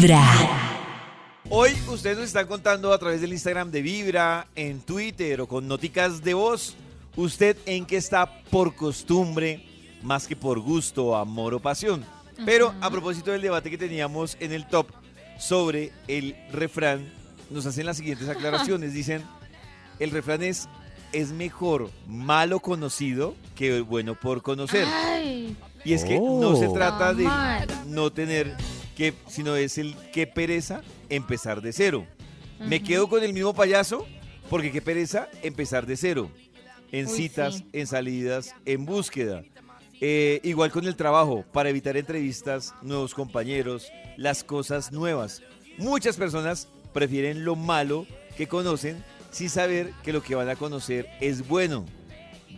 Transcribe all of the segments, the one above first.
Vibra. Hoy ustedes nos están contando a través del Instagram de Vibra, en Twitter o con noticas de voz, usted en qué está por costumbre, más que por gusto, amor o pasión. Pero a propósito del debate que teníamos en el top sobre el refrán, nos hacen las siguientes aclaraciones. Dicen, el refrán es, es mejor malo conocido que bueno por conocer. Ay, Y es que no se Oh. trata de no tener que, sino es el qué pereza empezar de cero. Me quedo con el mismo payaso porque qué pereza empezar de cero. En Uy, citas, sí. en salidas, en búsqueda. Eh, igual con el trabajo, para evitar entrevistas, nuevos compañeros, las cosas nuevas. Muchas personas prefieren lo malo que conocen sin saber que lo que van a conocer es bueno.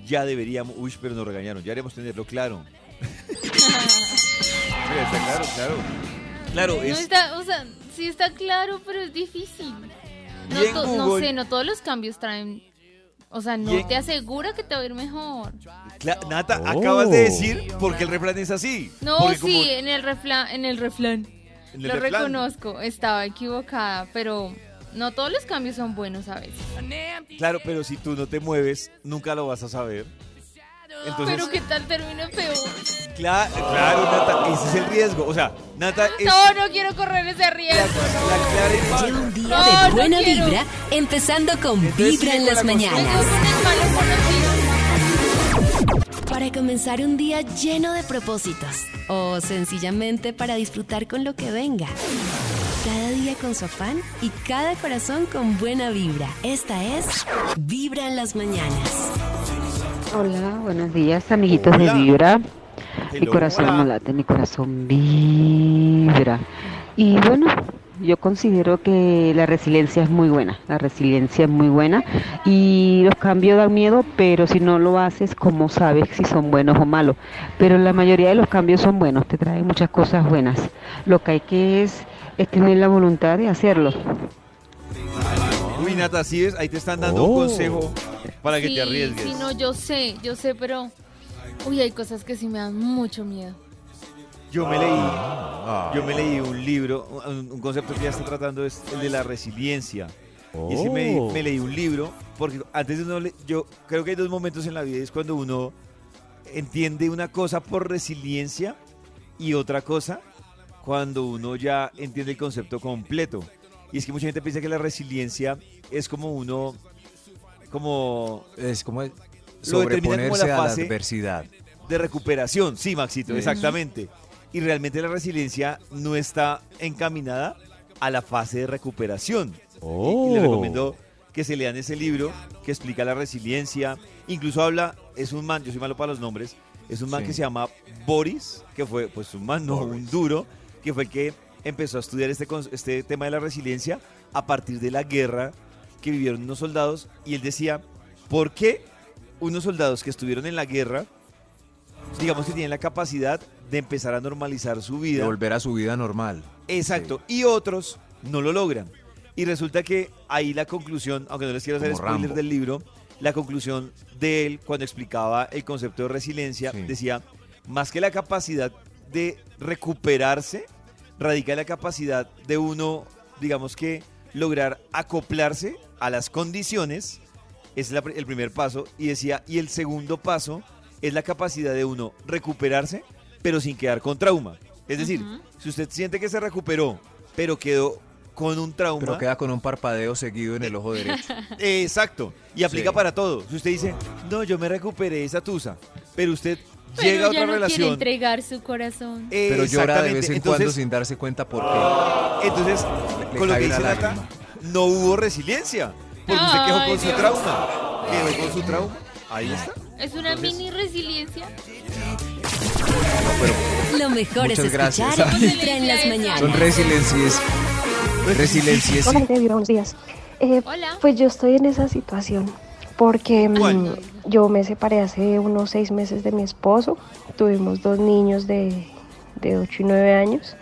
Ya deberíamos, uy, pero nos regañaron, ya deberíamos tenerlo claro. Está claro, claro. Claro, no es, está, o sea, sí está claro, pero es difícil. No, sé, no todos los cambios traen. O sea, no te asegura que te va a ir mejor. Nata, Oh. acabas de decir porque el refrán es así. No, sí, como en el refrán, en el refrán. en el Lo reconozco, estaba equivocada, pero no todos los cambios son buenos a veces. Claro, pero si tú no te mueves, nunca lo vas a saber. Entonces, pero qué tal termina peor. cla- claro, Nata, ese es el riesgo. O sea, Nata es No, no quiero correr ese la, riesgo. la imagen. un día No, de buena quiero. vibra, empezando con Entonces Vibra en las la mañanas. Para comenzar un día lleno de propósitos o sencillamente para disfrutar con lo que venga. Cada día con su afán y cada corazón con buena vibra. Esta es Vibra en las mañanas. Hola, buenos días, amiguitos Hola. de Vibra. Mi corazón hola. no late, mi corazón vibra. Y bueno, yo considero que la resiliencia es muy buena. La resiliencia es muy buena. Y los cambios dan miedo, pero si no lo haces, ¿cómo sabes si son buenos o malos? Pero la mayoría de los cambios son buenos, te traen muchas cosas buenas. Lo que hay que es, es tener la voluntad de hacerlo. Uy, Nata, ¿sí ves? Ahí te están dando Oh. un consejo para que sí, te arriesgues. Sí, no, yo sé, yo sé, pero. Uy, hay cosas que sí me dan mucho miedo. Yo me leí, Ah. yo me leí un libro, un, un concepto que ya está tratando es el de la resiliencia. Y es que me, Oh. me leí un libro, porque antes de uno, le- yo creo que hay dos momentos en la vida, es cuando uno entiende una cosa por resiliencia y otra cosa cuando uno ya entiende el concepto completo. Y es que mucha gente piensa que la resiliencia es como uno, como Es como Lo determina como sobreponerse la a la fase- adversidad. de recuperación. Sí, Maxito, Sí. exactamente. Y realmente la resiliencia no está encaminada a la fase de recuperación. Y- Y, les recomiendo que se lean ese libro que explica la resiliencia. Incluso habla, es un man, yo soy malo para los nombres, es un man Sí. que se llama Boris, que fue pues un man, no un duro, que fue el que empezó a estudiar este, este tema de la resiliencia a partir de la guerra que vivieron unos soldados. Y él decía, ¿por qué unos soldados que estuvieron en la guerra, digamos que tienen la capacidad de empezar a normalizar su De vida? volver a su vida normal. Exacto. Y otros no lo logran. Y resulta que ahí la conclusión, aunque no les quiero hacer Como spoiler Rambo. del libro, la conclusión de él cuando explicaba el concepto de resiliencia Sí. decía, más que la capacidad de recuperarse, radica en la capacidad de uno, digamos que, lograr acoplarse a las condiciones. Es la el primer paso. Y decía, y el segundo paso es la capacidad de uno recuperarse, pero sin quedar con trauma. Es decir, si usted siente que se recuperó, pero quedó con un trauma. Pero queda con un parpadeo seguido en el ojo derecho. Exacto. Y aplica Sí. para todo. Si usted dice, no, yo me recuperé esa tusa, pero usted Pero llega otra no quiere relación. entregar su corazón. eh, Pero llora de vez en entonces, cuando sin darse cuenta por qué. Entonces, Le con lo que una dice Nata, lágrima. no hubo resiliencia. Porque usted quedó Ay, con su Dios. trauma. Quedó con su trauma. Ahí está. Es una Entonces- mini resiliencia. Lo mejor Muchas es gracias. escuchar Vibra en las Son mañanas. Son resiliencias. Resiliencias. Hola, Vibra, buenos días. Eh, Hola. pues yo estoy en esa situación porque mm, yo me separé hace unos seis meses de mi esposo. Tuvimos dos niños de, de 8 y 9 años.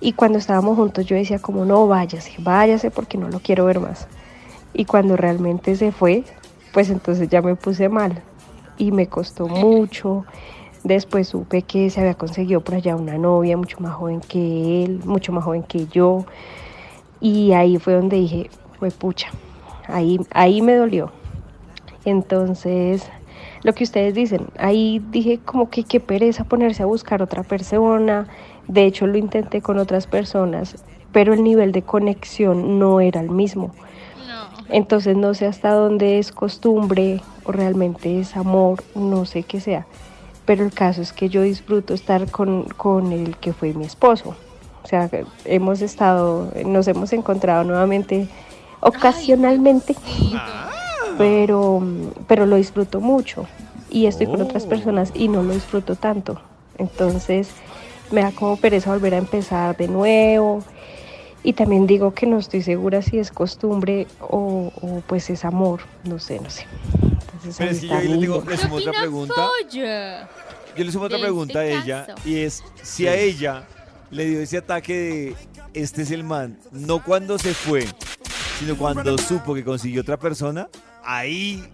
Y cuando estábamos juntos yo decía como no, váyase, váyase porque no lo quiero ver más. Y cuando realmente se fue, pues entonces ya me puse mal. Y me costó mucho Después supe que se había conseguido por allá una novia mucho más joven que él, mucho más joven que yo. Y ahí fue donde dije, fue pucha, ahí, ahí me dolió. Entonces, lo que ustedes dicen, ahí dije como que qué pereza ponerse a buscar otra persona. De hecho, lo intenté con otras personas, pero el nivel de conexión no era el mismo. Entonces no sé hasta dónde es costumbre o realmente es amor, no sé qué sea. Pero el caso es que yo disfruto estar con, con el que fue mi esposo. O sea, hemos estado, nos hemos encontrado nuevamente ocasionalmente, pero, pero lo disfruto mucho. Y estoy con otras Oh. personas y no lo disfruto tanto. Entonces me da como pereza volver a empezar de nuevo. Y también digo que no estoy segura si es costumbre o, o, pues es amor, no sé, no sé. Entonces, Pero es que yo ahí le mi digo, le ¿Qué sumo otra pregunta. Yo le sumo otra de pregunta a este ella y es si a ella le dio ese ataque de este es el man, no cuando se fue, sino cuando supo que consiguió otra persona, ahí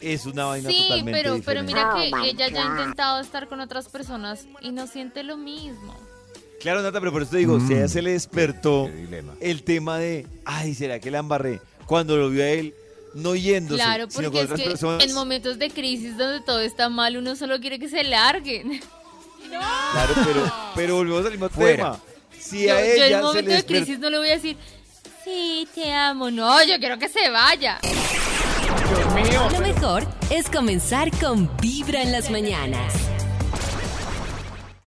es una vaina Sí, totalmente pero, pero mira Oh que my ella ya ha intentado estar con otras personas y no siente lo mismo. Claro, Nata, pero por eso te digo, si a ella se le despertó el tema de, ay, ¿será que la embarré? Cuando lo vio a él no yéndose, Claro, sino con es otras que personas. en momentos de crisis donde todo está mal, uno solo quiere que se larguen. Claro, pero, pero volvemos al mismo Fuera. tema. Si Yo, a yo en ella se momento le de crisis no le voy a decir, sí, te amo. No, yo quiero que se vaya. Lo mejor es comenzar con Vibra en las mañanas.